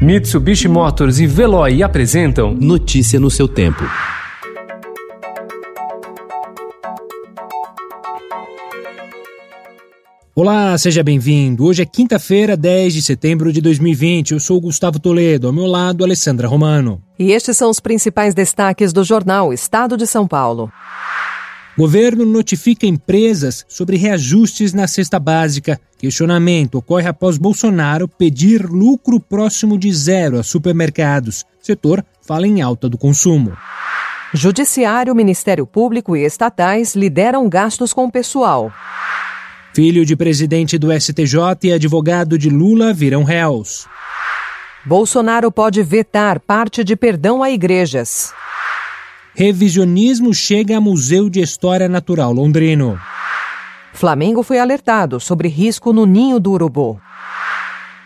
Mitsubishi Motors e Veloy apresentam Notícia no seu tempo. Olá, seja bem-vindo. Hoje é quinta-feira, 10 de setembro de 2020. Eu sou Gustavo Toledo, ao meu lado, Alessandra Romano. E estes são os principais destaques do jornal Estado de São Paulo. Governo notifica empresas sobre reajustes na cesta básica. Questionamento ocorre após Bolsonaro pedir lucro próximo de zero a supermercados. Setor fala em alta do consumo. Judiciário, Ministério Público e estatais lideram gastos com o pessoal. Filho de presidente do STJ e advogado de Lula viram réus. Bolsonaro pode vetar parte de perdão a igrejas. Revisionismo chega a Museu de História Natural Londrino. Flamengo foi alertado sobre risco no ninho do urubu.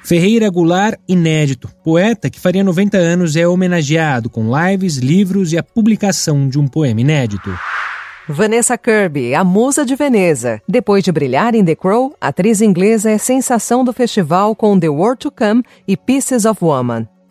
Ferreira Goulart, inédito. Poeta que faria 90 anos é homenageado com lives, livros e a publicação de um poema inédito. Vanessa Kirby, a musa de Veneza. Depois de brilhar em The Crow, a atriz inglesa é sensação do festival com The World to Come e Pieces of Woman.